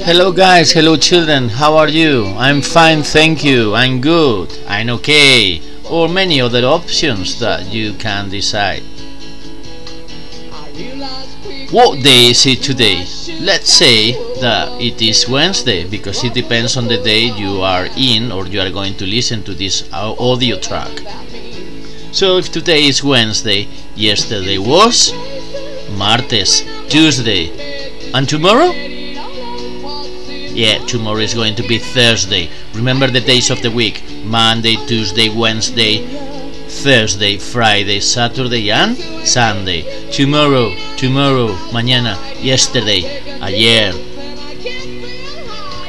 Hello, guys. Hello, children. How are you? I'm fine, thank you. I'm good. I'm okay. Or many other options that you can decide. What day is it today? Let's say that it is Wednesday because it depends on the day you are in or you are going to listen to this audio track. So if today is Wednesday, yesterday was Martes, Tuesday, and tomorrow? Yeah, tomorrow is going to be Thursday. Remember the days of the week Monday, Tuesday, Wednesday, Thursday, Friday, Saturday, and Sunday. Tomorrow, tomorrow, mañana, yesterday, ayer.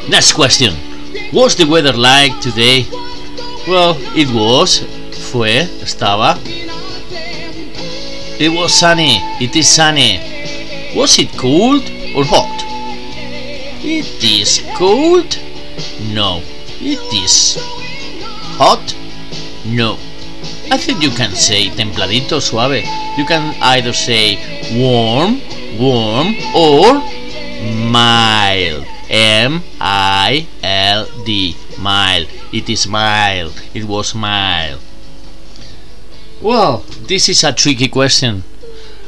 Next question. What's the weather like today? Well, it was, fue, estaba. It was sunny, it is sunny. Was it cold or hot? It is cold? No. It is hot? No. I think you can say templadito, suave. You can either say warm, warm, or mild. M I L D. Mild. It is mild. It was mild. Well, this is a tricky question.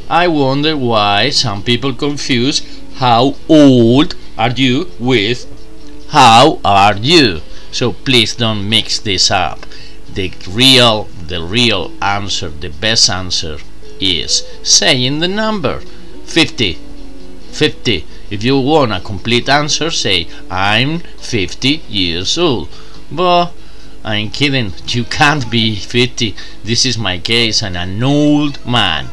I wonder why some people confuse how old are you with? How are you? So please don't mix this up. The real the real answer the best answer is saying the number. 50 50 if you want a complete answer say i'm 50 years old. But i'm kidding. You can't be 50 this is my case. I'm an old man.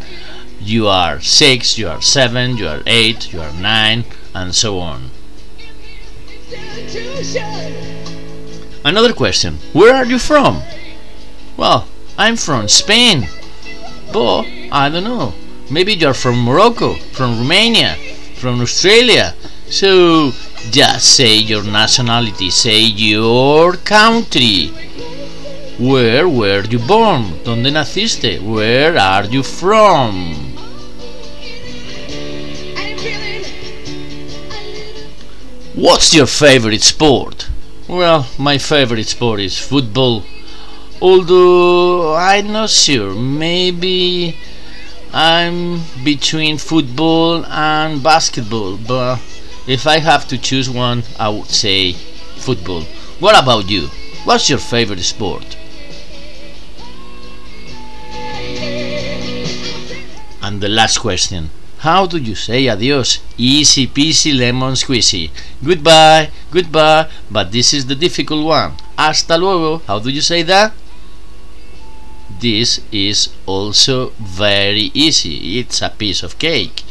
You are 6 you are 7 you are 8 you are 9 and so on. Another question Where are you from? Well, I'm from Spain. But I don't know. Maybe you're from Morocco, from Romania, from Australia. So just say your nationality, say your country. Where were you born? ¿Dónde naciste? Where are you from? What's your favorite sport? Well, my favorite sport is football. Although I'm not sure, maybe I'm between football and basketball, but if I have to choose one, I would say football. What about you? What's your favorite sport? And the last question how do you say adios? Easy peasy lemon squeezy. Goodbye, goodbye, but this is the difficult one. Hasta luego. How do you say that? This is also very easy. It's a piece of cake.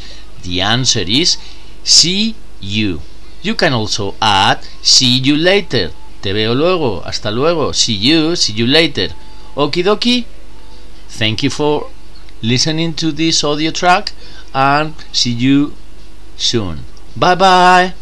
The answer is see you. You can also add see you later. Te veo luego. Hasta luego. See you. See you later. Okie dokie. Thank you for listening to this audio track and see you soon. Bye bye.